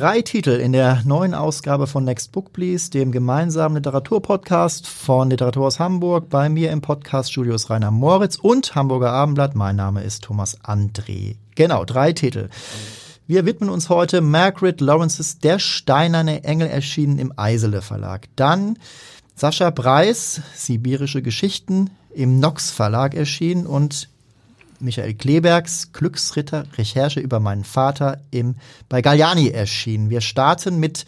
Drei Titel in der neuen Ausgabe von Next Book Please, dem gemeinsamen Literaturpodcast von Literaturhaus Hamburg. Bei mir im Podcast-Studio ist Rainer Moritz und Hamburger Abendblatt. Mein Name ist Thomas André. Genau, drei Titel. Wir widmen uns heute Margaret Lawrences Der steinerne Engel erschienen im Eisele Verlag. Dann Sascha Breis, Sibirische Geschichten im Nox Verlag erschienen und Michael Klebergs Glücksritter Recherche über meinen Vater im bei Galliani erschienen. Wir starten mit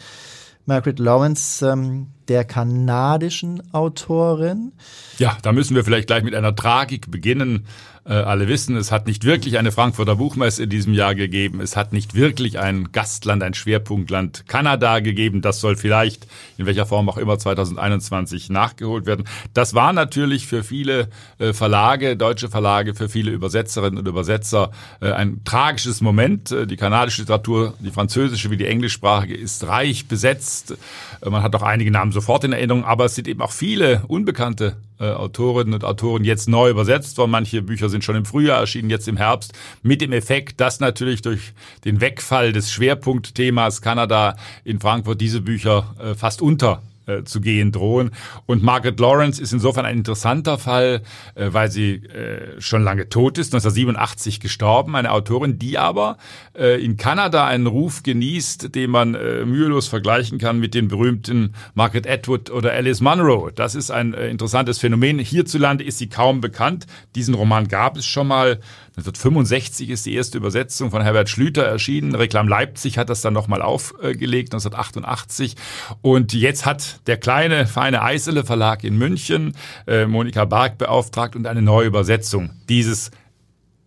Margaret Lawrence, ähm, der kanadischen Autorin. Ja, da müssen wir vielleicht gleich mit einer Tragik beginnen. Äh, alle wissen, es hat nicht wirklich eine Frankfurter Buchmesse in diesem Jahr gegeben. Es hat nicht wirklich ein Gastland, ein Schwerpunktland Kanada gegeben. Das soll vielleicht in welcher Form auch immer 2021 nachgeholt werden. Das war natürlich für viele äh, Verlage, deutsche Verlage, für viele Übersetzerinnen und Übersetzer äh, ein tragisches Moment. Äh, die kanadische Literatur, die französische wie die englischsprachige, ist reich besetzt. Äh, man hat auch einige Namen sofort in Erinnerung, aber es sind eben auch viele unbekannte äh, Autorinnen und Autoren jetzt neu übersetzt worden. Manche Bücher sind schon im Frühjahr erschienen, jetzt im Herbst, mit dem Effekt, dass natürlich durch den Wegfall des Schwerpunktthemas Kanada in Frankfurt diese Bücher äh, fast unter äh, zu gehen drohen. Und Margaret Lawrence ist insofern ein interessanter Fall, äh, weil sie äh, schon lange tot ist, 1987 gestorben, eine Autorin, die aber äh, in Kanada einen Ruf genießt, den man äh, mühelos vergleichen kann mit den berühmten Margaret Atwood oder Alice Munro. Das ist ein äh, interessantes Phänomen. Hierzulande ist sie kaum bekannt. Diesen Roman gab es schon mal 1965 ist die erste Übersetzung von Herbert Schlüter erschienen. Reklam Leipzig hat das dann nochmal aufgelegt, 1988. Und jetzt hat der kleine, feine Eisele Verlag in München äh, Monika Bark beauftragt und eine neue Übersetzung dieses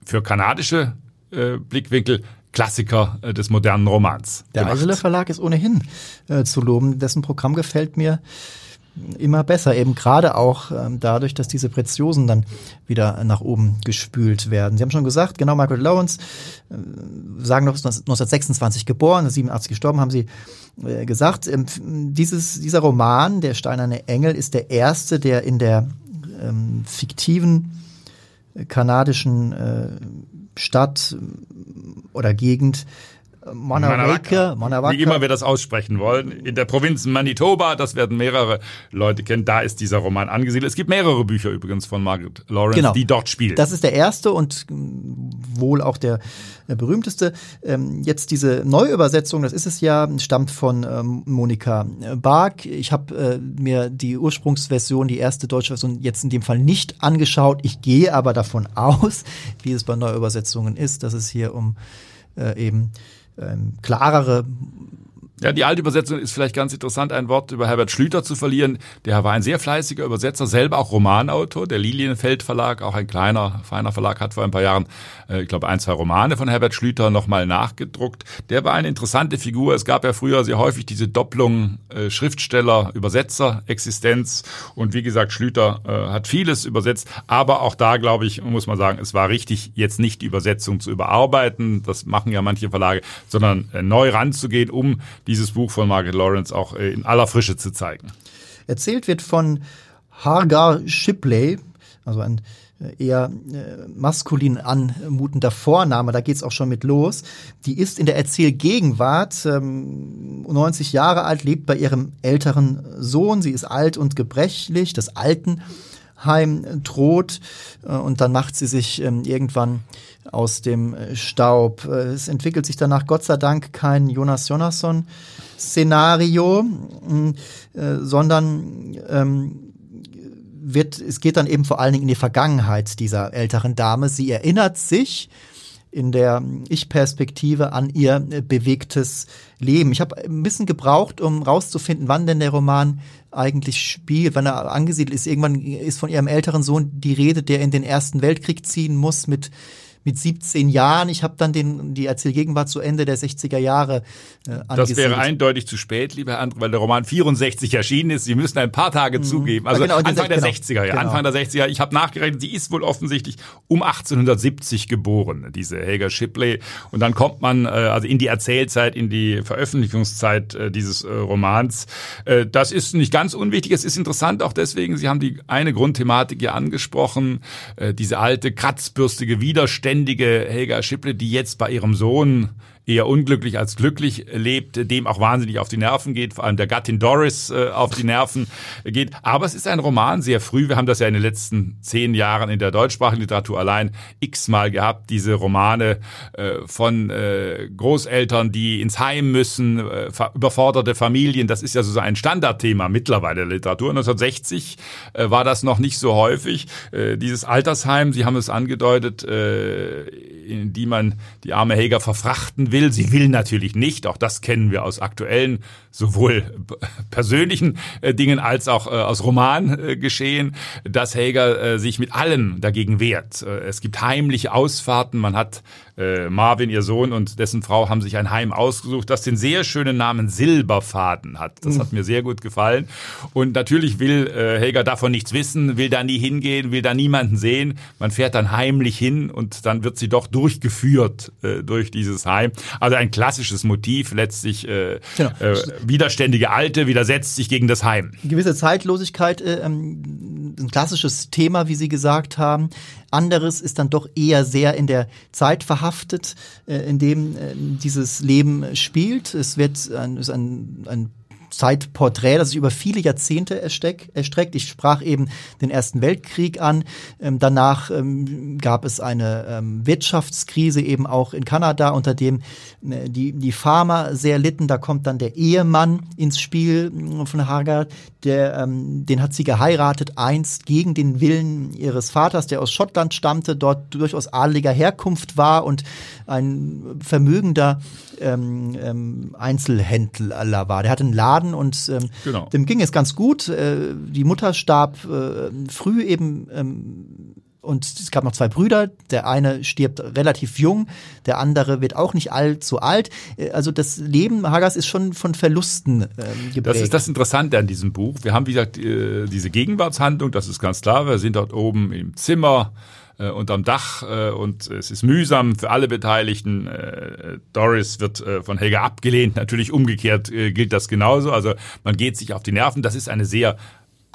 für kanadische äh, Blickwinkel Klassiker äh, des modernen Romans. Der gemacht. Eisele Verlag ist ohnehin äh, zu loben. Dessen Programm gefällt mir immer besser, eben gerade auch ähm, dadurch, dass diese Preziosen dann wieder nach oben gespült werden. Sie haben schon gesagt, genau, Margaret Lawrence, äh, sagen noch 1926 geboren, 87 gestorben, haben Sie äh, gesagt. Ähm, dieses, dieser Roman, Der steinerne Engel, ist der erste, der in der ähm, fiktiven äh, kanadischen äh, Stadt oder Gegend Monawaka, Monawaka. Wie immer wir das aussprechen wollen. In der Provinz Manitoba, das werden mehrere Leute kennen, da ist dieser Roman angesiedelt. Es gibt mehrere Bücher übrigens von Margaret Lawrence, genau. die dort spielen. Das ist der erste und wohl auch der berühmteste. Ähm, jetzt diese Neuübersetzung, das ist es ja, stammt von ähm, Monika Bark. Ich habe äh, mir die Ursprungsversion, die erste deutsche Version, jetzt in dem Fall nicht angeschaut. Ich gehe aber davon aus, wie es bei Neuübersetzungen ist, dass es hier um äh, eben ähm, klarere ja, die alte Übersetzung ist vielleicht ganz interessant, ein Wort über Herbert Schlüter zu verlieren. Der war ein sehr fleißiger Übersetzer, selber auch Romanautor. Der Lilienfeld Verlag, auch ein kleiner, feiner Verlag, hat vor ein paar Jahren, äh, ich glaube, ein, zwei Romane von Herbert Schlüter nochmal nachgedruckt. Der war eine interessante Figur. Es gab ja früher sehr häufig diese Doppelung äh, Schriftsteller, Übersetzer, Existenz. Und wie gesagt, Schlüter äh, hat vieles übersetzt. Aber auch da, glaube ich, muss man sagen, es war richtig, jetzt nicht die Übersetzung zu überarbeiten. Das machen ja manche Verlage, sondern äh, neu ranzugehen, um dieses Buch von Margaret Lawrence auch äh, in aller Frische zu zeigen. Erzählt wird von Hargar Shipley, also ein äh, eher äh, maskulin anmutender Vorname, da geht's auch schon mit los. Die ist in der Erzählgegenwart ähm, 90 Jahre alt, lebt bei ihrem älteren Sohn. Sie ist alt und gebrechlich, das Altenheim droht äh, und dann macht sie sich ähm, irgendwann aus dem äh, Staub. Äh, es entwickelt sich danach Gott sei Dank kein Jonas Jonasson Szenario, mm, sondern ähm, wird, es geht dann eben vor allen Dingen in die Vergangenheit dieser älteren Dame. Sie erinnert sich in der Ich-Perspektive an ihr bewegtes Leben. Ich habe ein bisschen gebraucht, um rauszufinden, wann denn der Roman eigentlich spielt, wann er angesiedelt ist. Irgendwann ist von ihrem älteren Sohn die Rede, der in den Ersten Weltkrieg ziehen muss mit mit 17 Jahren. Ich habe dann den, die Erzählgegenwart zu Ende der 60er Jahre äh, angesiedelt. Das wäre eindeutig zu spät, lieber Herr André, weil der Roman 64 erschienen ist. Sie müssen ein paar Tage mhm. zugeben. Also ja, genau, Anfang der genau, 60er, ja, genau. Anfang der 60er. Ich habe nachgerechnet, sie ist wohl offensichtlich um 1870 geboren, diese Helga Shipley. Und dann kommt man äh, also in die Erzählzeit, in die Veröffentlichungszeit äh, dieses äh, Romans. Äh, das ist nicht ganz unwichtig. Es ist interessant auch deswegen, Sie haben die eine Grundthematik ja angesprochen, äh, diese alte, kratzbürstige, widerständige Helga Shipley, die jetzt bei ihrem Sohn eher unglücklich als glücklich lebt, dem auch wahnsinnig auf die Nerven geht, vor allem der Gattin Doris äh, auf die Nerven geht. Aber es ist ein Roman sehr früh. Wir haben das ja in den letzten zehn Jahren in der deutschsprachigen Literatur allein x-mal gehabt, diese Romane äh, von äh, Großeltern, die ins Heim müssen, äh, überforderte Familien. Das ist ja so ein Standardthema mittlerweile der Literatur. 1960 äh, war das noch nicht so häufig. Äh, dieses Altersheim, Sie haben es angedeutet, äh, in die man die arme Helga verfrachten will will. Sie will natürlich nicht. Auch das kennen wir aus aktuellen, sowohl persönlichen äh, Dingen als auch äh, aus Romangeschehen, äh, dass äh, sich mit allem dagegen wehrt. Es gibt heimliche Ausfahrten. Man hat äh, Marvin, ihr Sohn und dessen Frau haben sich ein Heim ausgesucht, das den sehr schönen Namen Silberfaden hat. Das mhm. hat mir sehr gut gefallen. Und natürlich will äh, Helga davon nichts wissen, will da nie hingehen, will da niemanden sehen. Man fährt dann heimlich hin und dann wird sie doch durchgeführt äh, durch dieses Heim. Also ein klassisches Motiv, letztlich äh, genau. äh, widerständige Alte widersetzt sich gegen das Heim. Gewisse Zeitlosigkeit, äh, ähm, ein klassisches Thema, wie Sie gesagt haben. Anderes ist dann doch eher sehr in der Zeit verhaftet, äh, in dem äh, dieses Leben spielt. Es wird ein, ist ein, ein Zeitporträt, das sich über viele Jahrzehnte erstreckt. Ich sprach eben den Ersten Weltkrieg an. Ähm, danach ähm, gab es eine ähm, Wirtschaftskrise eben auch in Kanada, unter dem äh, die, die Farmer sehr litten. Da kommt dann der Ehemann ins Spiel äh, von Hagar. Der, ähm, den hat sie geheiratet, einst gegen den Willen ihres Vaters, der aus Schottland stammte, dort durchaus adeliger Herkunft war und ein vermögender ähm, ähm, Einzelhändler war. Der hatte einen Laden und ähm, genau. dem ging es ganz gut. Äh, die Mutter starb äh, früh eben ähm, und es gab noch zwei Brüder. Der eine stirbt relativ jung, der andere wird auch nicht allzu alt. Äh, also das Leben Hagas ist schon von Verlusten ähm, geprägt. Das ist das Interessante an diesem Buch. Wir haben, wie gesagt, äh, diese Gegenwartshandlung, das ist ganz klar. Wir sind dort oben im Zimmer äh, unterm Dach äh, und es ist mühsam für alle Beteiligten. Doris wird von Helga abgelehnt. Natürlich umgekehrt gilt das genauso. Also man geht sich auf die Nerven. Das ist eine sehr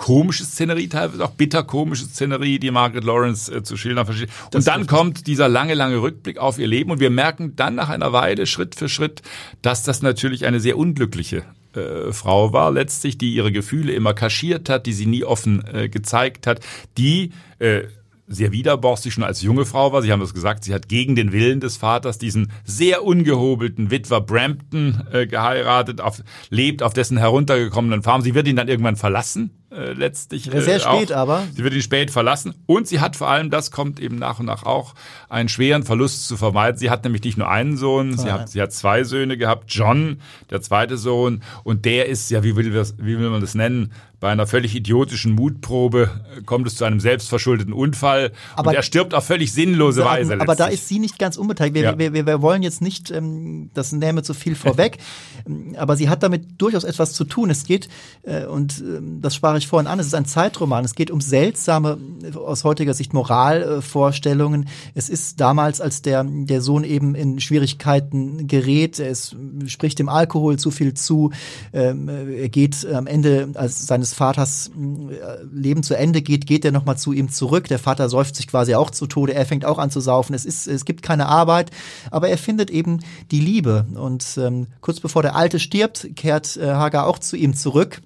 komische Szenerie, teilweise auch bitterkomische Szenerie, die Margaret Lawrence äh, zu schildern versteht. Und das dann kommt dieser lange, lange Rückblick auf ihr Leben und wir merken dann nach einer Weile Schritt für Schritt, dass das natürlich eine sehr unglückliche äh, Frau war, letztlich, die ihre Gefühle immer kaschiert hat, die sie nie offen äh, gezeigt hat, die äh, sehr widerborstig schon als junge Frau war. Sie haben es gesagt, sie hat gegen den Willen des Vaters diesen sehr ungehobelten Witwer Brampton äh, geheiratet, auf, lebt auf dessen heruntergekommenen Farm. Sie wird ihn dann irgendwann verlassen, äh, letztlich. Äh, sehr spät auch. aber. Sie wird ihn spät verlassen und sie hat vor allem, das kommt eben nach und nach auch, einen schweren Verlust zu vermeiden. Sie hat nämlich nicht nur einen Sohn, sie hat, sie hat zwei Söhne gehabt. John, der zweite Sohn, und der ist, ja, wie will, wie will man das nennen, bei einer völlig idiotischen Mutprobe äh, kommt es zu einem selbstverschuldeten Unfall aber und er stirbt auf völlig sinnlose sagen, Weise. Aber da ist sie nicht ganz unbeteiligt. Wir, ja. wir, wir, wir, wollen jetzt nicht, ähm, das nähme zu viel vorweg, aber sie hat damit durchaus etwas zu tun. Es geht, äh, und äh, das sprach ich vorhin an, es ist ein Zeitroman. Es geht um seltsame, aus heutiger Sicht Moralvorstellungen. Es ist damals, als der, der Sohn eben in Schwierigkeiten gerät, es spricht dem Alkohol zu viel zu, ähm, er geht am Ende als seines des Vaters äh, Leben zu Ende geht, geht er nochmal zu ihm zurück. Der Vater säuft sich quasi auch zu Tode. Er fängt auch an zu saufen. Es ist, es gibt keine Arbeit, aber er findet eben die Liebe. Und ähm, kurz bevor der Alte stirbt, kehrt äh, Hagar auch zu ihm zurück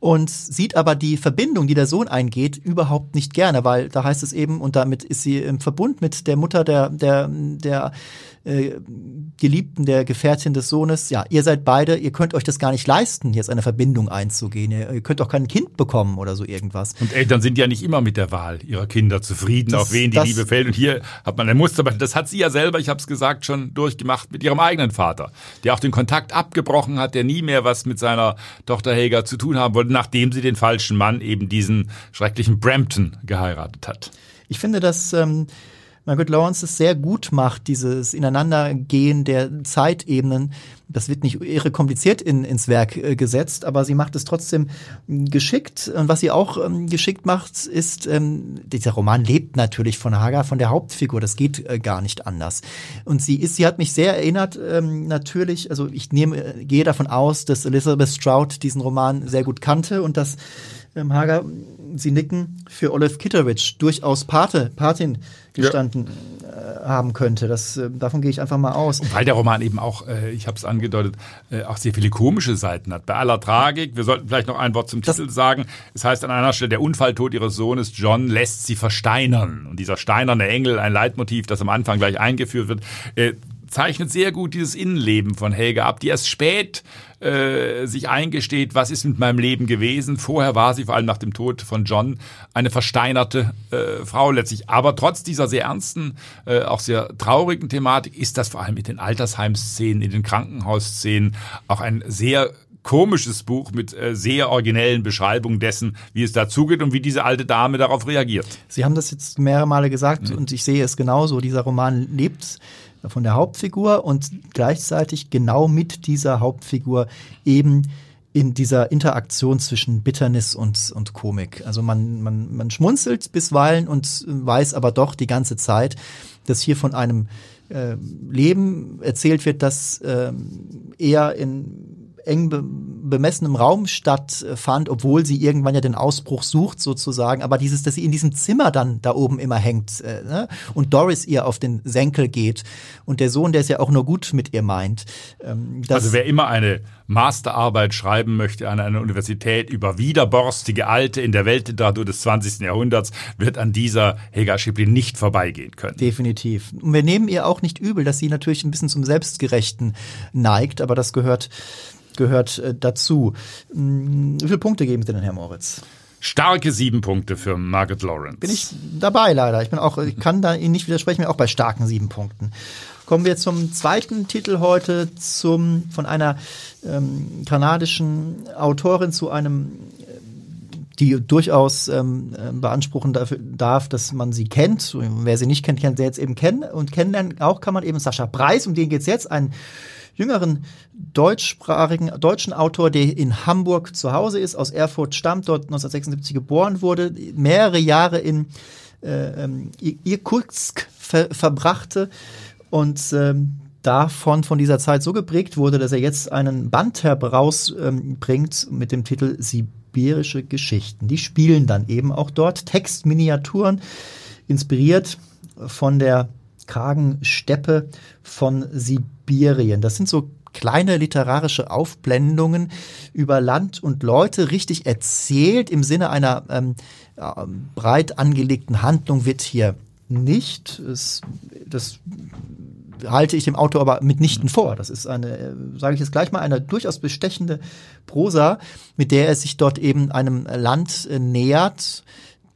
und sieht aber die Verbindung, die der Sohn eingeht, überhaupt nicht gerne, weil da heißt es eben, und damit ist sie im Verbund mit der Mutter der, der, der äh, Geliebten, der Gefährtin des Sohnes, ja, ihr seid beide, ihr könnt euch das gar nicht leisten, jetzt eine Verbindung einzugehen. Ihr, ihr könnt auch kein Kind bekommen oder so irgendwas. Und Eltern sind ja nicht immer mit der Wahl ihrer Kinder zufrieden, das, auf wen die das, Liebe fällt. Und hier hat man ein Muster, das hat sie ja selber, ich habe es gesagt, schon durchgemacht mit ihrem eigenen Vater, der auch den Kontakt abgebrochen hat, der nie mehr was mit seiner Tochter Helga zu tun haben wollte, nachdem sie den falschen Mann, eben diesen schrecklichen Brampton, geheiratet hat. Ich finde, dass ähm, Margaret Lawrence es sehr gut macht, dieses Ineinandergehen der Zeitebenen. Das wird nicht irre kompliziert in, ins Werk äh, gesetzt, aber sie macht es trotzdem geschickt. Und was sie auch ähm, geschickt macht, ist, ähm, dieser Roman lebt natürlich von Hagar, von der Hauptfigur. Das geht äh, gar nicht anders. Und sie ist, sie hat mich sehr erinnert, ähm, natürlich, also ich nehme, gehe davon aus, dass Elizabeth Strout diesen Roman sehr gut kannte und dass ähm, Hager, Sie nicken, für Olive Kitteridge durchaus Pate, Patin gestanden ja. äh, haben könnte. Das, äh, davon gehe ich einfach mal aus. Und weil der Roman eben auch, äh, ich habe es angedeutet, auch sehr viele komische Seiten hat. Bei aller Tragik, wir sollten vielleicht noch ein Wort zum das Titel sagen. Es heißt an einer Stelle, der Unfalltod ihres Sohnes John lässt sie versteinern. Und dieser steinerne Engel, ein Leitmotiv, das am Anfang gleich eingeführt wird, zeichnet sehr gut dieses Innenleben von Helga ab, die erst spät äh, sich eingesteht, was ist mit meinem Leben gewesen. Vorher war sie vor allem nach dem Tod von John eine versteinerte äh, Frau letztlich. Aber trotz dieser sehr ernsten, äh, auch sehr traurigen Thematik ist das vor allem mit den Altersheimszenen, in den Krankenhausszenen auch ein sehr komisches Buch mit äh, sehr originellen Beschreibungen dessen, wie es dazugeht und wie diese alte Dame darauf reagiert. Sie haben das jetzt mehrere Male gesagt mhm. und ich sehe es genauso. Dieser Roman lebt von der Hauptfigur und gleichzeitig genau mit dieser Hauptfigur eben in dieser Interaktion zwischen Bitternis und, und Komik. Also man, man, man schmunzelt bisweilen und weiß aber doch die ganze Zeit, dass hier von einem äh, Leben erzählt wird, das äh, eher in eng be bemessenem Raum stattfand, obwohl sie irgendwann ja den Ausbruch sucht sozusagen. Aber dieses, dass sie in diesem Zimmer dann da oben immer hängt äh, ne? und Doris ihr auf den Senkel geht und der Sohn, der es ja auch nur gut mit ihr meint. Ähm, also wer immer eine Masterarbeit schreiben möchte an einer Universität über widerborstige Alte in der Weltliteratur des 20. Jahrhunderts, wird an dieser Helga Schiplin nicht vorbeigehen können. Definitiv. Und wir nehmen ihr auch nicht übel, dass sie natürlich ein bisschen zum Selbstgerechten neigt, aber das gehört gehört äh, dazu. Hm, wie viele Punkte geben Sie denn, Herr Moritz? Starke sieben Punkte für Margaret Lawrence. Bin ich dabei leider. Ich bin auch, ich kann da Ihnen nicht widersprechen, auch bei starken sieben Punkten. Kommen wir zum zweiten Titel heute, zum von einer ähm, kanadischen Autorin zu einem die durchaus ähm, äh, beanspruchen dafür, darf, dass man sie kennt. Wer sie nicht kennt, kann sie jetzt eben kennen. Und kennenlernen auch kann man eben Sascha Preis, um den geht's jetzt, ein jüngeren deutschsprachigen deutschen Autor, der in Hamburg zu Hause ist, aus Erfurt stammt, dort 1976 geboren wurde, mehrere Jahre in äh, ähm, Irkutsk ver verbrachte und ähm, davon von dieser Zeit so geprägt wurde, dass er jetzt einen Band herausbringt ähm, mit dem Titel Sibirische Geschichten. Die spielen dann eben auch dort Textminiaturen, inspiriert von der kargen Steppe von Sibirien. Das sind so kleine literarische Aufblendungen über Land und Leute richtig erzählt im Sinne einer ähm, äh, breit angelegten Handlung wird hier nicht. Es, das halte ich dem Autor aber mitnichten vor. Das ist eine, äh, sage ich jetzt gleich mal, eine durchaus bestechende Prosa, mit der er sich dort eben einem Land äh, nähert,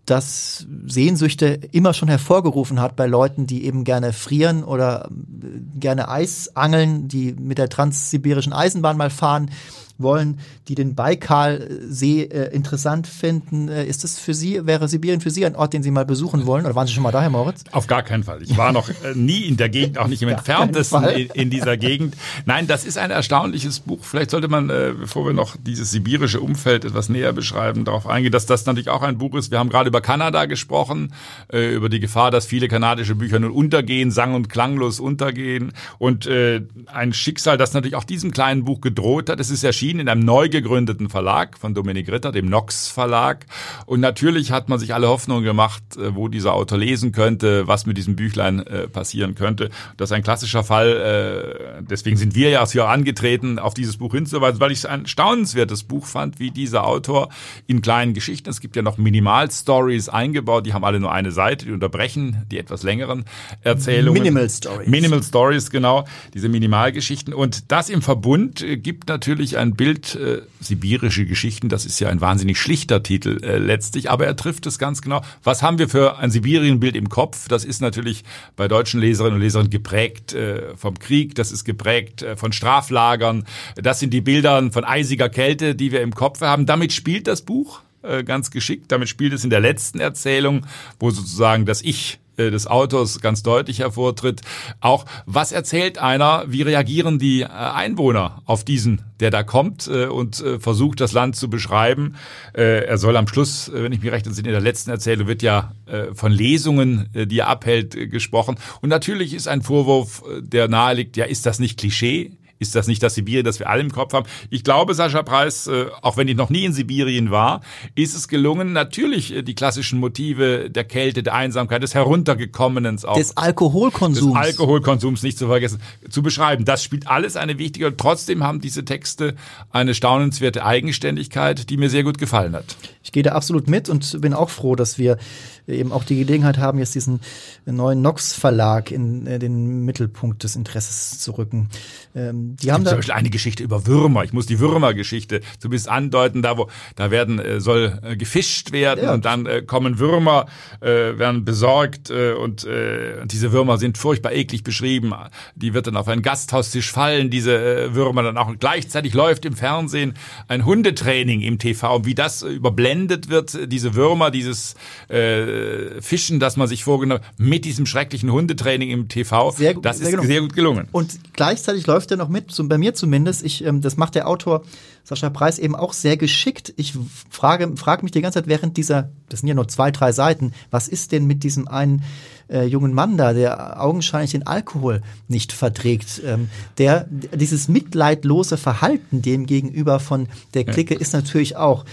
das Sehnsüchte immer schon hervorgerufen hat bei Leuten, die eben gerne frieren oder äh, gerne Eis angeln, die mit der transsibirischen Eisenbahn mal fahren wollen, die den Baikalsee äh, interessant finden. Äh, ist das für Sie, wäre Sibirien für Sie ein Ort, den Sie mal besuchen wollen? Oder waren Sie schon mal da, Herr Moritz? Auf gar keinen Fall. Ich war noch äh, nie in der Gegend, auch nicht im entferntesten in, in, dieser Gegend. Nein, das ist ein erstaunliches Buch. Vielleicht sollte man, äh, bevor wir noch dieses sibirische Umfeld etwas näher beschreiben, darauf eingehen, dass das natürlich auch ein Buch ist. Wir haben gerade über Kanada gesprochen, äh, über die Gefahr, dass viele kanadische Bücher nun untergehen, sang- und klanglos untergehen. Und äh, ein Schicksal, das natürlich auch diesem kleinen Buch gedroht hat. Es ist erschienen erschienen in einem neu gegründeten Verlag von Dominik Ritter, dem Nox Verlag. Und natürlich hat man sich alle Hoffnungen gemacht, äh, wo dieser Autor lesen könnte, was mit diesem Büchlein äh, passieren könnte. Das ist ein klassischer Fall. Äh, deswegen sind wir ja auch hier angetreten, auf dieses Buch hinzuweisen, weil ich es ein staunenswertes Buch fand, wie dieser Autor in kleinen Geschichten, es gibt ja noch Minimal-Stories eingebaut, die haben alle nur eine Seite, die unterbrechen die etwas längeren Erzählungen. Minimal Stories. Minimal Stories, genau, diese Minimalgeschichten. Und das im Verbund gibt natürlich ein Bild äh, sibirische Geschichten, das ist ja ein wahnsinnig schlichter Titel äh, letztlich, aber er trifft es ganz genau. Was haben wir für ein Sibirienbild im Kopf? Das ist natürlich bei deutschen Leserinnen und Lesern geprägt äh, vom Krieg, das ist geprägt äh, von Straflagern, das sind die Bilder von eisiger Kälte, die wir im Kopf haben. Damit spielt das Buch äh, ganz geschickt. Damit spielt es in der letzten Erzählung, wo sozusagen das Ich des Autors ganz deutlich hervortritt. Auch was erzählt einer, wie reagieren die äh, Einwohner auf diesen, der da kommt äh, und versucht, das Land zu beschreiben. Er soll am Schluss, wenn ich mich recht entsinne, in der letzten Erzählung wird ja von Lesungen, die er abhält, gesprochen. Und natürlich ist ein Vorwurf, der naheliegt, ja, ist das nicht Klischee? Ist das nicht das Sibirien, das wir alle im Kopf haben? Ich glaube, Sascha Preis, äh, auch wenn ich noch nie in Sibirien war, ist es gelungen, natürlich äh, die klassischen Motive der Kälte, der Einsamkeit, des Heruntergekommenen, auch des Alkoholkonsums, des Alkoholkonsums nicht zu vergessen, zu beschreiben. Das spielt alles eine wichtige und trotzdem haben diese Texte eine staunenswerte Eigenständigkeit, die mir sehr gut gefallen hat. Ich gehe da absolut mit und bin auch froh, dass wir eben auch die Gelegenheit haben, jetzt diesen neuen Nox Verlag in äh, den Mittelpunkt des Interesses zu rücken. Ähm, die haben da zum Beispiel eine Geschichte über Würmer. Ich muss die Würmergeschichte zumindest andeuten, da wo da werden äh, soll äh, gefischt werden ja. und dann äh, kommen Würmer, äh, werden besorgt äh, und äh, diese Würmer sind furchtbar eklig beschrieben. Die wird dann auf einen Gasthaustisch fallen, diese Würmer dann auch. Und gleichzeitig läuft im Fernsehen ein Hundetraining im TV, wie das überblendet wird, diese Würmer, dieses äh, Fischen, das man sich vorgenommen mit diesem schrecklichen Hundetraining im TV. Sehr, das sehr ist genau. sehr gut gelungen. Und gleichzeitig läuft er noch mit, so bei mir zumindest. Ich, ähm, das macht der Autor Sascha Preis eben auch sehr geschickt. Ich frage, frage mich die ganze Zeit während dieser, das sind ja nur zwei, drei Seiten, was ist denn mit diesem einen äh, jungen Mann da, der augenscheinlich den Alkohol nicht verträgt, ähm, der dieses mitleidlose Verhalten dem gegenüber von der Clique ja. ist natürlich auch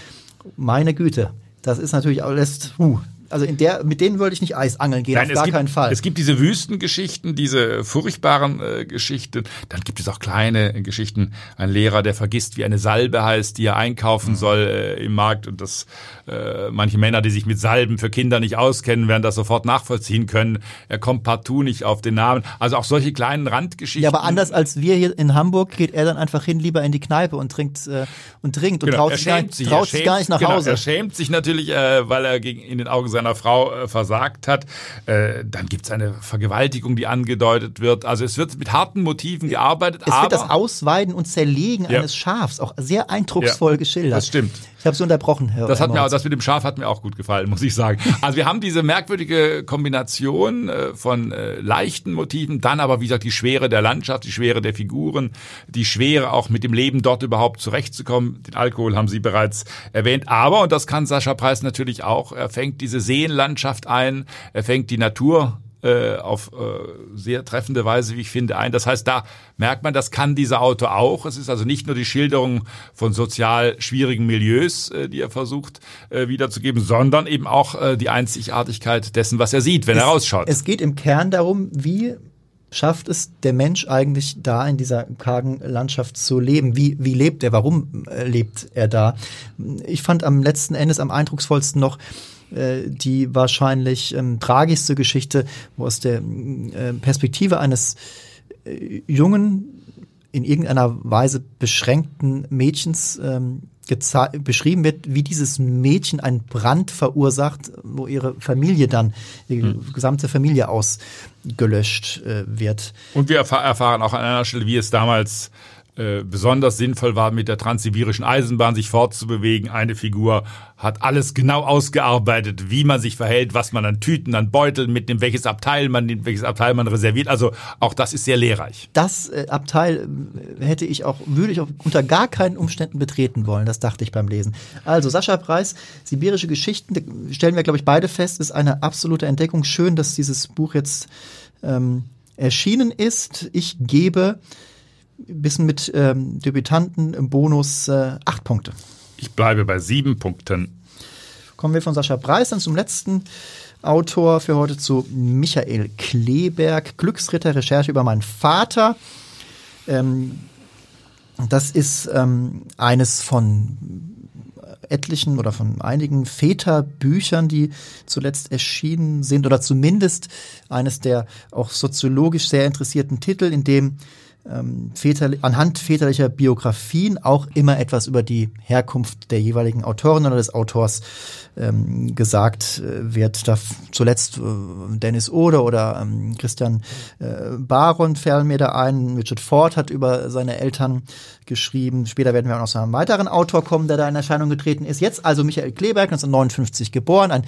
meine Güte. Das ist natürlich auch lässt, uh, also in der, mit denen würde ich nicht Eis angeln gehen, Nein, auf gar gibt, keinen Fall. Es gibt diese Wüstengeschichten, diese furchtbaren äh, Geschichten. Dann gibt es auch kleine Geschichten. Ein Lehrer, der vergisst, wie eine Salbe heißt, die er einkaufen mhm. soll äh, im Markt und das äh, manche Männer, die sich mit Salben für Kinder nicht auskennen, werden das sofort nachvollziehen können. Er kommt partout nicht auf den Namen. Also auch solche kleinen Randgeschichten. Ja, aber anders als wir hier in Hamburg geht er dann einfach hin, lieber in die Kneipe und trinkt äh, und trinkt und genau, traut, sich, gar, sich, traut sich gar nicht nach genau, Hause. Er schämt sich natürlich, äh, weil er gegen, in den Augen seiner Frau äh, versagt hat. Äh, dann gibt es eine Vergewaltigung, die angedeutet wird. Also es wird mit harten Motiven gearbeitet. Es wird das Ausweiden und Zerlegen ja. eines Schafs auch sehr eindrucksvoll ja, geschildert. Das stimmt. Ich habe es unterbrochen, Herr Das, hat mir, auch, das mit dem Schaf hat mir auch gut gefallen, muss ich sagen. Also wir haben diese merkwürdige Kombination äh, von äh, leichten Motiven, dann aber wie gesagt die Schwere der Landschaft, die Schwere der Figuren, die Schwere auch mit dem Leben dort überhaupt zurechtzukommen. Den Alkohol haben Sie bereits erwähnt. Aber, und das kann Sascha Preis natürlich auch, er fängt diese Seenlandschaft ein, er fängt die Natur äh, auf äh, sehr treffende Weise, wie ich finde, ein. Das heißt, da merkt man, das kann dieser Autor auch. Es ist also nicht nur die Schilderung von sozial schwierigen Milieus, äh, die er versucht äh, wiederzugeben, sondern eben auch äh, die Einzigartigkeit dessen, was er sieht, wenn es, er rausschaut. Es geht im Kern darum, wie schafft es der Mensch eigentlich da in dieser kargen Landschaft zu leben? Wie, wie lebt er? Warum äh, lebt er da? Ich fand am letzten Endes am eindrucksvollsten noch, äh, die wahrscheinlich ähm, tragischste Geschichte, wo aus der äh, Perspektive eines äh, jungen, in irgendeiner Weise beschränkten Mädchens ähm, beschrieben wird, wie dieses Mädchen einen Brand verursacht, wo ihre Familie dann, die hm. gesamte Familie ausgelöscht äh, wird. Und wir erfahren auch an einer Stelle, wie es damals äh, besonders sinnvoll war, mit der transsibirischen Eisenbahn sich fortzubewegen. Eine Figur hat alles genau ausgearbeitet, wie man sich verhält, was man an Tüten, an Beuteln mitnimmt, welches Abteil man nimmt, welches Abteil man reserviert. Also auch das ist sehr lehrreich. Das äh, Abteil äh, hätte ich auch, würde ich auch unter gar keinen Umständen betreten wollen. Das dachte ich beim Lesen. Also Sascha Preis, Sibirische Geschichten, stellen wir, glaube ich, beide fest, ist eine absolute Entdeckung. Schön, dass dieses Buch jetzt ähm, erschienen ist. Ich gebe bisschen mit ähm, Debütanten im Bonus äh, acht Punkte. Ich bleibe bei sieben Punkten. Kommen wir von Sascha Preis dann zum letzten Autor für heute zu Michael Kleberg, Glücksritter, Recherche über meinen Vater. Ähm, das ist ähm, eines von etlichen oder von einigen Väterbüchern, die zuletzt erschienen sind, oder zumindest eines der auch soziologisch sehr interessierten Titel, in dem ähm, väter, anhand väterlicher Biografien auch immer etwas über die Herkunft der jeweiligen Autorin oder des Autors ähm, gesagt äh, wird. Da zuletzt äh, Dennis Oder oder ähm, Christian äh, Baron fallen mir da ein. Richard Ford hat über seine Eltern geschrieben. Später werden wir auch noch zu einem weiteren Autor kommen, der da in Erscheinung getreten ist. Jetzt also Michael Kleberg, 1959 geboren, ein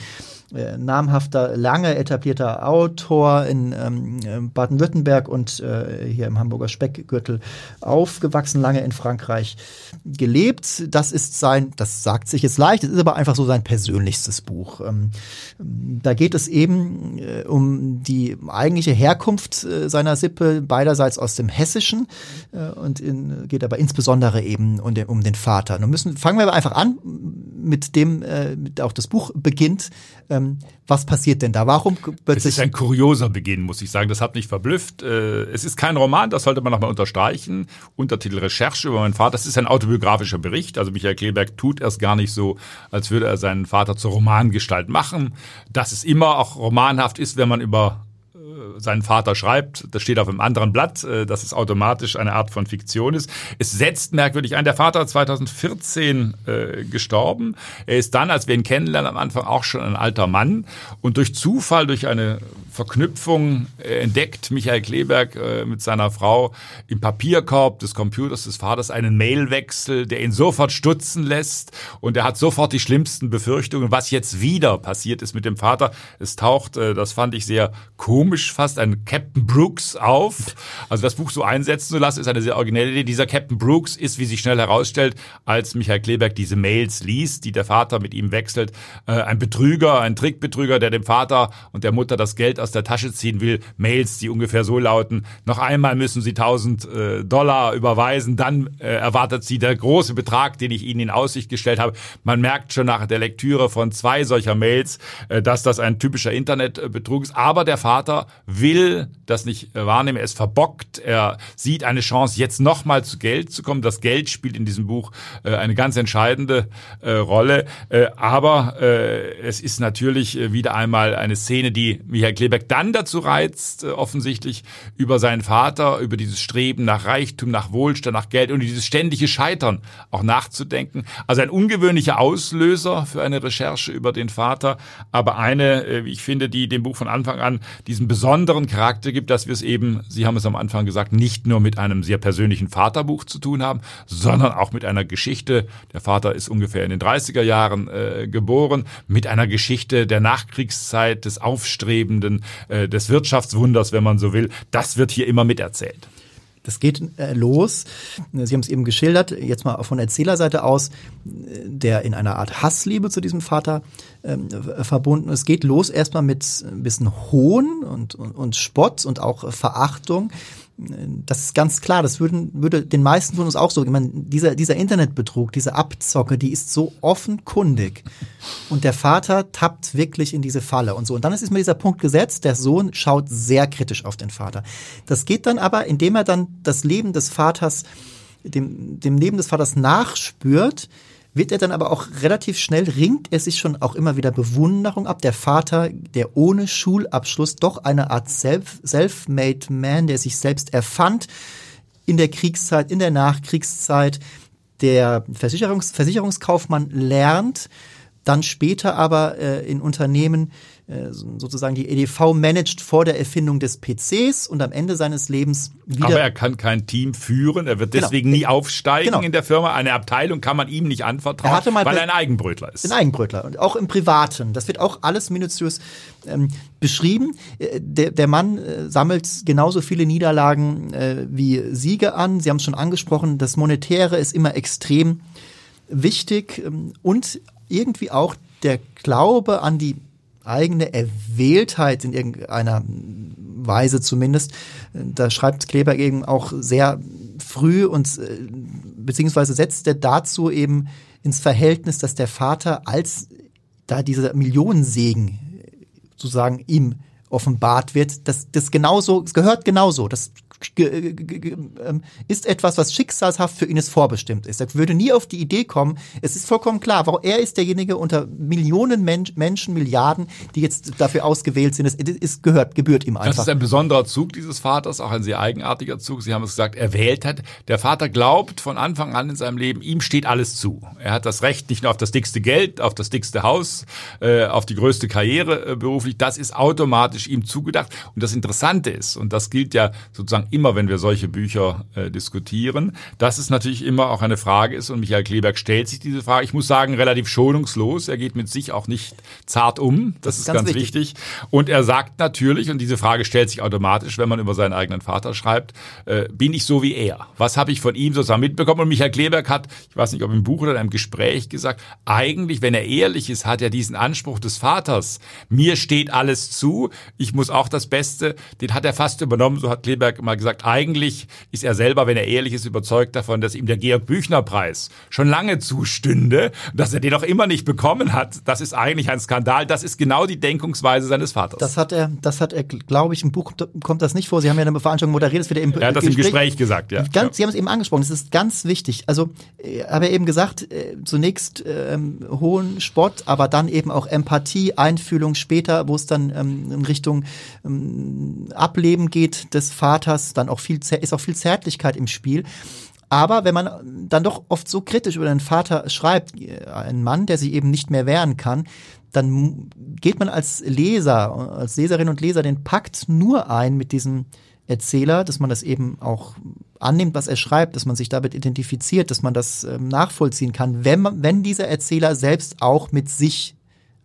äh, namhafter, lange etablierter Autor in ähm, Baden-Württemberg und äh, hier im Hamburger Speckgürtel aufgewachsen, lange in Frankreich gelebt. Das ist sein, das sagt sich jetzt leicht, es ist aber einfach so sein persönlichstes Buch. Ähm, da geht es eben äh, um die eigentliche Herkunft äh, seiner Sippe, beiderseits aus dem Hessischen äh, und in, geht aber insbesondere eben um den, um den Vater. Nun müssen, fangen wir aber einfach an mit dem, äh, mit auch das Buch beginnt. Ähm, was passiert denn da? Warum Es ist ein kurioser Beginn, muss ich sagen. Das hat mich verblüfft. Äh, es ist kein Roman, das sollte man nochmal unterstreichen. Untertitel Recherche über meinen Vater. Das ist ein autobiografischer Bericht. Also Michael Kleberg tut erst gar nicht so, als würde er seinen Vater zur Romangestalt machen. Dass es immer auch romanhaft ist, wenn man über seinen Vater schreibt, das steht auf einem anderen Blatt, äh, dass es automatisch eine Art von Fiktion ist. Es setzt merkwürdig ein. Der Vater ist 2014 äh, gestorben. Er ist dann, als wir ihn kennenlernen, am Anfang auch schon ein alter Mann. Und durch Zufall, durch eine Verknüpfung äh, entdeckt Michael Kleberg äh, mit seiner Frau im Papierkorb des Computers des Vaters einen Mailwechsel, der ihn sofort stutzen lässt. Und er hat sofort die schlimmsten Befürchtungen, was jetzt wieder passiert ist mit dem Vater. Es taucht, äh, das fand ich sehr komisch fast, ein Captain Brooks auf. Also das Buch so einsetzen zu lassen, ist eine sehr originelle Idee. Dieser Captain Brooks ist, wie sich schnell herausstellt, als Michael Kleberg diese Mails liest, die der Vater mit ihm wechselt, äh, ein Betrüger, ein Trickbetrüger, der dem Vater und der Mutter das Geld aus der Tasche ziehen will. Mails, die ungefähr so lauten, noch einmal müssen sie 1000 äh, Dollar überweisen, dann äh, erwartet sie der große Betrag, den ich ihnen in Aussicht gestellt habe. Man merkt schon nach der Lektüre von zwei solcher Mails, dass das ein typischer Internetbetrug ist. Aber der Vater will das nicht wahrnehmen, er ist verbockt, er sieht eine Chance, jetzt nochmal zu Geld zu kommen. Das Geld spielt in diesem Buch äh, eine ganz entscheidende äh, Rolle, äh, aber äh, es ist natürlich äh, wieder einmal eine Szene, die Michael Kleberg dann dazu reizt, äh, offensichtlich über seinen Vater, über dieses Streben nach Reichtum, nach Wohlstand, nach Geld und dieses ständige Scheitern auch nachzudenken. Also ein ungewöhnlicher Auslöser für eine Recherche über den Vater, aber eine, wie ich finde, die dem Buch von Anfang an diesen besonderen Charakter gibt, dass wir es eben, Sie haben es am Anfang gesagt, nicht nur mit einem sehr persönlichen Vaterbuch zu tun haben, sondern auch mit einer Geschichte. Der Vater ist ungefähr in den 30er Jahren äh, geboren, mit einer Geschichte der Nachkriegszeit, des Aufstrebenden, äh, des Wirtschaftswunders, wenn man so will. Das wird hier immer miterzählt. Das geht äh, los. Sie haben es eben geschildert, jetzt mal von Erzählerseite aus, der in einer Art Hassliebe zu diesem Vater ähm, verbunden ist. Es geht los erstmal mit ein bisschen Hohn und, und, und Spott und auch Verachtung das ist ganz klar, das würden, würde den meisten von uns auch so. Ich meine, dieser, dieser Internetbetrug, diese Abzocke, die ist so offenkundig. Und der Vater tappt wirklich in diese Falle und so. Und dann ist mir dieser Punkt gesetzt, der Sohn schaut sehr kritisch auf den Vater. Das geht dann aber, indem er dann das Leben des Vaters, dem, dem Leben des Vaters nachspürt, wird er dann aber auch relativ schnell, ringt er sich schon auch immer wieder Bewunderung ab. Der Vater, der ohne Schulabschluss doch eine Art Self-made Man, der sich selbst erfand in der Kriegszeit, in der Nachkriegszeit, der Versicherungs Versicherungskaufmann lernt, dann später aber äh, in Unternehmen sozusagen die EDV managt vor der Erfindung des PCs und am Ende seines Lebens wieder. Aber er kann kein Team führen, er wird genau. deswegen genau. nie aufsteigen genau. in der Firma. Eine Abteilung kann man ihm nicht anvertrauen, er hatte mal weil er ein Eigenbrötler ist. Ein Eigenbrötler und auch im Privaten. Das wird auch alles minutiös ähm, beschrieben. Äh, der, der Mann äh, sammelt genauso viele Niederlagen äh, wie Siege an. Sie haben es schon angesprochen, das Monetäre ist immer extrem wichtig ähm, und irgendwie auch der Glaube an die eigene Erwähltheit in irgendeiner Weise zumindest. Da schreibt Kleber eben auch sehr früh und äh, beziehungsweise setzt er dazu eben ins Verhältnis, dass der Vater als da dieser Millionensegen sozusagen ihm offenbart wird, das, das genauso, es gehört genauso. Das ist etwas, was schicksalshaft für ihn es vorbestimmt ist. Er würde nie auf die Idee kommen, es ist vollkommen klar, warum er ist derjenige unter Millionen Men Menschen, Milliarden, die jetzt dafür ausgewählt sind. Es, es gehört, gebührt ihm einfach. Das ist ein besonderer Zug dieses Vaters, auch ein sehr eigenartiger Zug. Sie haben es gesagt, er wählt hat. Der Vater glaubt von Anfang an in seinem Leben, ihm steht alles zu. Er hat das Recht nicht nur auf das dickste Geld, auf das dickste Haus, äh, auf die größte Karriere äh, beruflich. Das ist automatisch ihm zugedacht. Und das Interessante ist, und das gilt ja sozusagen immer, wenn wir solche Bücher äh, diskutieren, dass es natürlich immer auch eine Frage ist und Michael Kleberg stellt sich diese Frage. Ich muss sagen, relativ schonungslos. Er geht mit sich auch nicht zart um. Das, das ist ganz, ganz wichtig. wichtig. Und er sagt natürlich, und diese Frage stellt sich automatisch, wenn man über seinen eigenen Vater schreibt, äh, bin ich so wie er? Was habe ich von ihm sozusagen mitbekommen? Und Michael Kleberg hat, ich weiß nicht, ob im Buch oder in einem Gespräch gesagt, eigentlich, wenn er ehrlich ist, hat er diesen Anspruch des Vaters. Mir steht alles zu. Ich muss auch das Beste. Den hat er fast übernommen. So hat Kleberg mal gesagt. Eigentlich ist er selber, wenn er ehrlich ist, überzeugt davon, dass ihm der Georg Büchner Preis schon lange zustünde, dass er den auch immer nicht bekommen hat. Das ist eigentlich ein Skandal. Das ist genau die Denkungsweise seines Vaters. Das hat er, das hat er, glaube ich, im Buch kommt, das nicht vor. Sie haben ja eine Veranstaltung moderiert, das wird im, er hat das im Gespräch gesagt, ja. Ganz, Sie haben es eben angesprochen. Das ist ganz wichtig. Also, äh, habe er eben gesagt, äh, zunächst ähm, hohen Spott, aber dann eben auch Empathie, Einfühlung später, wo es dann ähm, in Richtung ähm, Ableben geht des Vaters, dann auch viel, ist auch viel Zärtlichkeit im Spiel. Aber wenn man dann doch oft so kritisch über den Vater schreibt, äh, ein Mann, der sich eben nicht mehr wehren kann, dann geht man als Leser, als Leserin und Leser den Pakt nur ein mit diesem Erzähler, dass man das eben auch annimmt, was er schreibt, dass man sich damit identifiziert, dass man das ähm, nachvollziehen kann, wenn, man, wenn dieser Erzähler selbst auch mit sich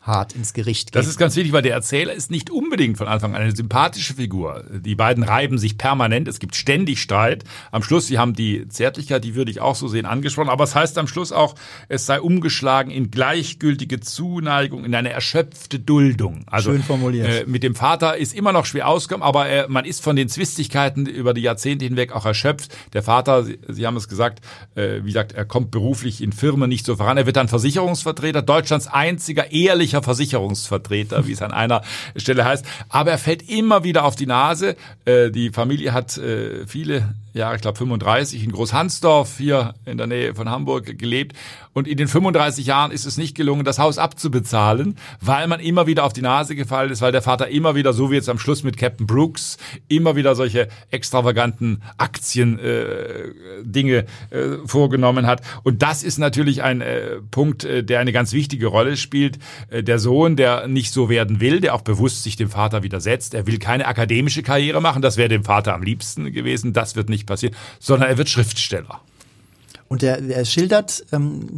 hart ins Gericht geht. Das ist ganz wichtig, weil der Erzähler ist nicht unbedingt von Anfang an eine sympathische Figur. Die beiden reiben sich permanent, es gibt ständig Streit. Am Schluss, Sie haben die Zärtlichkeit, die würde ich auch so sehen, angesprochen, aber es heißt am Schluss auch, es sei umgeschlagen in gleichgültige Zuneigung, in eine erschöpfte Duldung. Also, Schön formuliert. Äh, mit dem Vater ist immer noch schwer ausgekommen, aber äh, man ist von den Zwistigkeiten über die Jahrzehnte hinweg auch erschöpft. Der Vater, Sie, Sie haben es gesagt, äh, wie gesagt, er kommt beruflich in Firmen nicht so voran. Er wird dann Versicherungsvertreter, Deutschlands einziger ehrlicher staatlicher Versicherungsvertreter, wie es an einer Stelle heißt. Aber er fällt immer wieder auf die Nase. Äh, die Familie hat äh, viele Jahre, ich glaube 35, in Großhansdorf hier in der Nähe von Hamburg gelebt. Und in den 35 Jahren ist es nicht gelungen, das Haus abzubezahlen, weil man immer wieder auf die Nase gefallen ist, weil der Vater immer wieder, so wie jetzt am Schluss mit Captain Brooks, immer wieder solche extravaganten Aktien-Dinge äh, äh, vorgenommen hat. Und das ist natürlich ein äh, Punkt, äh, der eine ganz wichtige Rolle spielt. Äh, der Sohn, der nicht so werden will, der auch bewusst sich dem Vater widersetzt. Er will keine akademische Karriere machen, das wäre dem Vater am liebsten gewesen. Das wird nicht passieren, sondern er wird Schriftsteller. Und er, er schildert, ähm,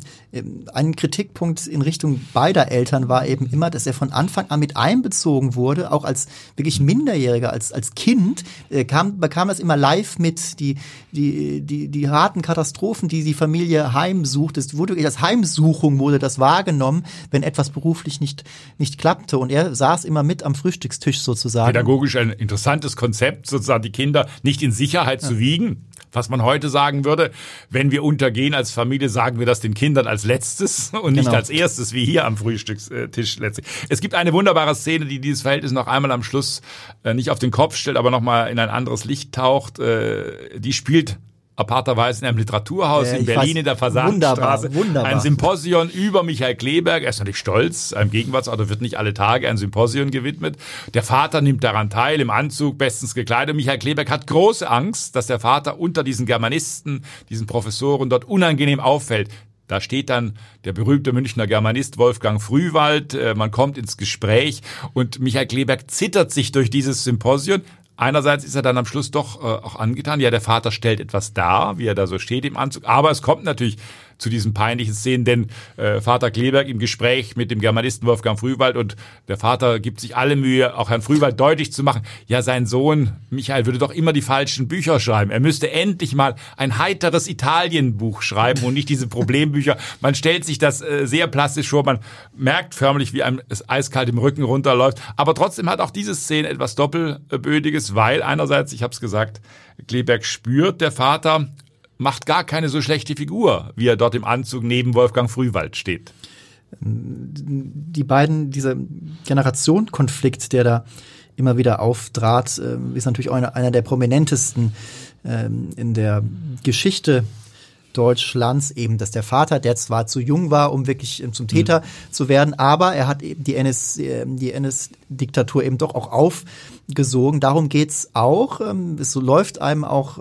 ein Kritikpunkt in Richtung beider Eltern war eben immer, dass er von Anfang an mit einbezogen wurde, auch als wirklich Minderjähriger, als, als Kind, äh, kam, bekam das immer live mit, die, die, die, die harten Katastrophen, die die Familie heimsucht. Es wurde als Heimsuchung wurde das wahrgenommen, wenn etwas beruflich nicht, nicht klappte. Und er saß immer mit am Frühstückstisch sozusagen. Pädagogisch ein interessantes Konzept, sozusagen die Kinder nicht in Sicherheit ja. zu wiegen was man heute sagen würde, wenn wir untergehen als Familie, sagen wir das den Kindern als letztes und nicht genau. als erstes, wie hier am Frühstückstisch letztlich. Es gibt eine wunderbare Szene, die dieses Verhältnis noch einmal am Schluss äh, nicht auf den Kopf stellt, aber nochmal in ein anderes Licht taucht. Äh, die spielt aparterweise in einem Literaturhaus ja, in Berlin weiß, in der Fasanstraße. Wunderbar, wunderbar. Ein Symposion über Michael Kleberg. Er ist natürlich stolz. Einem Gegenwartsautor wird nicht alle Tage ein Symposion gewidmet. Der Vater nimmt daran teil, im Anzug, bestens gekleidet. Michael Kleberg hat große Angst, dass der Vater unter diesen Germanisten, diesen Professoren dort unangenehm auffällt. Da steht dann der berühmte Münchner Germanist Wolfgang Frühwald. Äh, man kommt ins Gespräch und Michael Kleberg zittert sich durch dieses Symposion, Einerseits ist er dann am Schluss doch äh, auch angetan. Ja, der Vater stellt etwas dar, wie er da so steht im Anzug. Aber es kommt natürlich zu diesen peinlichen Szenen, denn äh, Vater Kleberg im Gespräch mit dem Germanisten Wolfgang Frühwald und der Vater gibt sich alle Mühe, auch Herrn Frühwald deutlich zu machen, ja, sein Sohn Michael würde doch immer die falschen Bücher schreiben. Er müsste endlich mal ein heiteres Italienbuch schreiben und nicht diese Problembücher. Man stellt sich das äh, sehr plastisch vor, man merkt förmlich, wie einem es eiskalt im Rücken runterläuft. Aber trotzdem hat auch diese Szene etwas Doppelbödiges, weil einerseits, ich habe es gesagt, Kleberg spürt, der Vater, macht gar keine so schlechte Figur, wie er dort im Anzug neben Wolfgang Frühwald steht. Die beiden, dieser Generationenkonflikt, der da immer wieder auftrat, äh, ist natürlich einer, einer der prominentesten ähm, in der Geschichte Deutschlands eben, dass der Vater, der zwar zu jung war, um wirklich ähm, zum Täter mhm. zu werden, aber er hat eben die NS, ähm, die NS-Diktatur eben doch auch aufgesogen. Darum geht's auch. Ähm, es läuft einem auch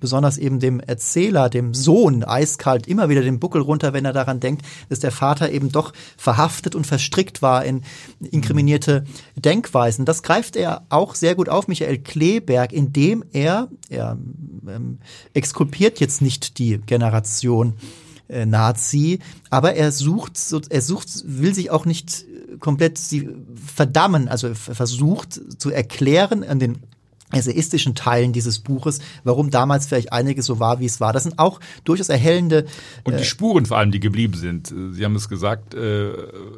besonders eben dem Erzähler, dem Sohn, eiskalt immer wieder den Buckel runter, wenn er daran denkt, dass der Vater eben doch verhaftet und verstrickt war in inkriminierte Denkweisen. Das greift er auch sehr gut auf, Michael Kleberg, indem er, er ähm, exkulpiert jetzt nicht die Generation äh, Nazi, aber er sucht, er sucht, will sich auch nicht komplett sie verdammen, also versucht zu erklären an den essayistischen Teilen dieses Buches, warum damals vielleicht einiges so war, wie es war. Das sind auch durchaus erhellende. Und die äh, Spuren vor allem, die geblieben sind. Sie haben es gesagt, äh,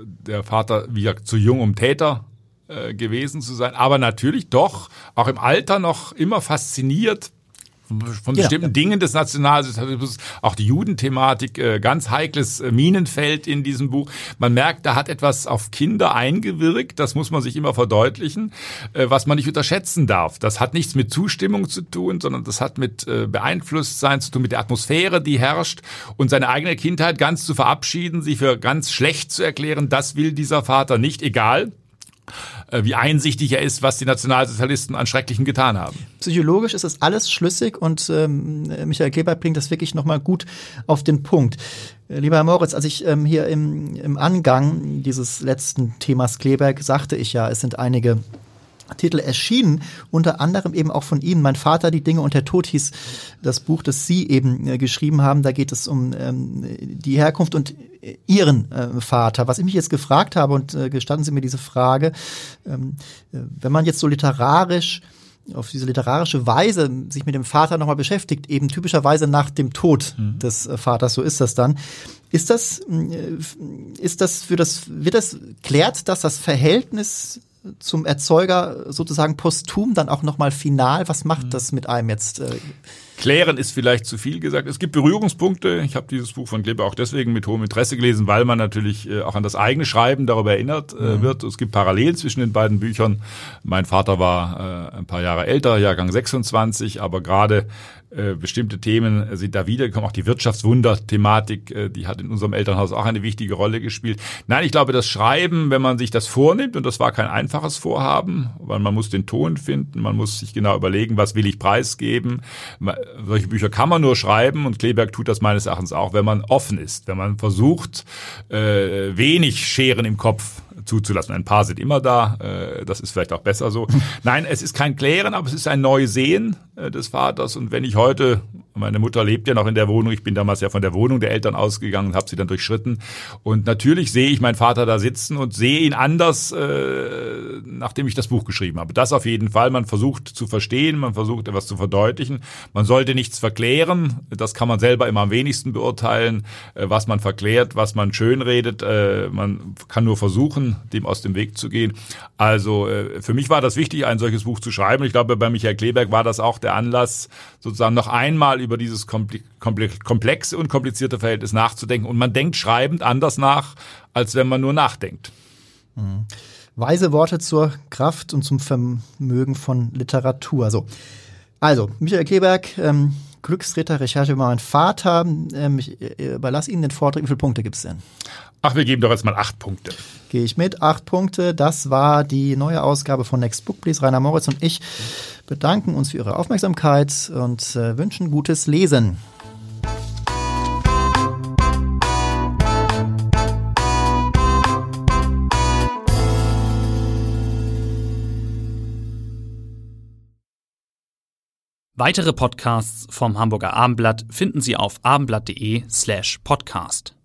der Vater, wie gesagt, zu jung, um Täter äh, gewesen zu sein, aber natürlich doch auch im Alter noch immer fasziniert von bestimmten ja. Dingen des Nationalsozialismus, auch die Judenthematik, äh, ganz heikles äh, Minenfeld in diesem Buch. Man merkt, da hat etwas auf Kinder eingewirkt, das muss man sich immer verdeutlichen, äh, was man nicht unterschätzen darf. Das hat nichts mit Zustimmung zu tun, sondern das hat mit Beeinflusstsein zu tun, mit der Atmosphäre, die herrscht und seine eigene Kindheit ganz zu verabschieden, sie für ganz schlecht zu erklären, das will dieser Vater nicht, egal wie einsichtig er ist, was die Nationalsozialisten an Schrecklichen getan haben. Psychologisch ist das alles schlüssig und ähm, Michael Kleber bringt das wirklich nochmal gut auf den Punkt. Äh, lieber Herr Moritz, als ich ähm, hier im, im Angang dieses letzten Themas Kleberg sagte ich ja, es sind einige Titel erschienen, unter anderem eben auch von Ihnen. Mein Vater, die Dinge und der Tod hieß das Buch, das Sie eben äh, geschrieben haben. Da geht es um ähm, die Herkunft und äh, Ihren äh, Vater. Was ich mich jetzt gefragt habe, und äh, gestatten Sie mir diese Frage, ähm, äh, wenn man jetzt so literarisch auf diese literarische Weise sich mit dem Vater nochmal beschäftigt, eben typischerweise nach dem Tod mhm. des äh, Vaters, so ist das dann. Ist das, ist das für das, wird das, klärt das das Verhältnis zum Erzeuger sozusagen posthum dann auch nochmal final? Was macht mhm. das mit einem jetzt? Äh? Klären ist vielleicht zu viel gesagt. Es gibt Berührungspunkte. Ich habe dieses Buch von Kleber auch deswegen mit hohem Interesse gelesen, weil man natürlich äh, auch an das eigene Schreiben darüber erinnert äh, mhm. wird. Es gibt Parallelen zwischen den beiden Büchern. Mein Vater war ein paar Jahre älter, Jahrgang 26, aber gerade bestimmte Themen sind da wiedergekommen. Auch die Wirtschaftswunder-Thematik, die hat in unserem Elternhaus auch eine wichtige Rolle gespielt. Nein, ich glaube, das Schreiben, wenn man sich das vornimmt, und das war kein einfaches Vorhaben, weil man muss den Ton finden, man muss sich genau überlegen, was will ich preisgeben. Solche Bücher kann man nur schreiben und Kleberg tut das meines Erachtens auch, wenn man offen ist, wenn man versucht, äh, wenig Scheren im Kopf zuzulassen. Ein paar sind immer da, äh, das ist vielleicht auch besser so. Nein, es ist kein Klären, aber es ist ein Neusehen äh, des Vaters. Und wenn ich heute, meine Mutter lebt ja noch in der Wohnung, ich bin damals ja von der Wohnung der Eltern ausgegangen und habe sie dann durchschritten. Und natürlich sehe ich meinen Vater da sitzen und sehe ihn anders, äh, nachdem ich das Buch geschrieben habe. Das auf jeden Fall. Man versucht zu verstehen, man versucht etwas zu verdeutlichen. Man sollte nichts verklären. Das kann man selber immer am wenigsten beurteilen, äh, was man verklärt, was man schönredet. Äh, man kann nur versuchen, dem aus dem Weg zu gehen. Also äh, für mich war das wichtig, ein solches Buch zu schreiben. Ich glaube, bei Michael Kleberg war das auch der Anlass, sozusagen noch einmal über dieses komplexe und komplizierte Verhältnis nachzudenken. Und man denkt schreibend anders nach, als wenn man nur nachdenkt. Mhm. Weise Worte zur Kraft und zum Vermögen von Literatur. So. Also, Michael Kleberg, ähm, Glücksritter, Recherche über meinen Vater. Ähm, ich äh, überlasse Ihnen den Vortrag. Wie viele Punkte gibt es denn? Ach, wir geben doch jetzt mal acht Punkte. Gehe ich mit. Acht Punkte. Das war die neue Ausgabe von Next Book Please. Rainer Moritz und ich bedanken uns für Ihre Aufmerksamkeit und äh, wünschen gutes Lesen. Weitere Podcasts vom Hamburger Abendblatt finden Sie auf abendblatt.de slash podcast.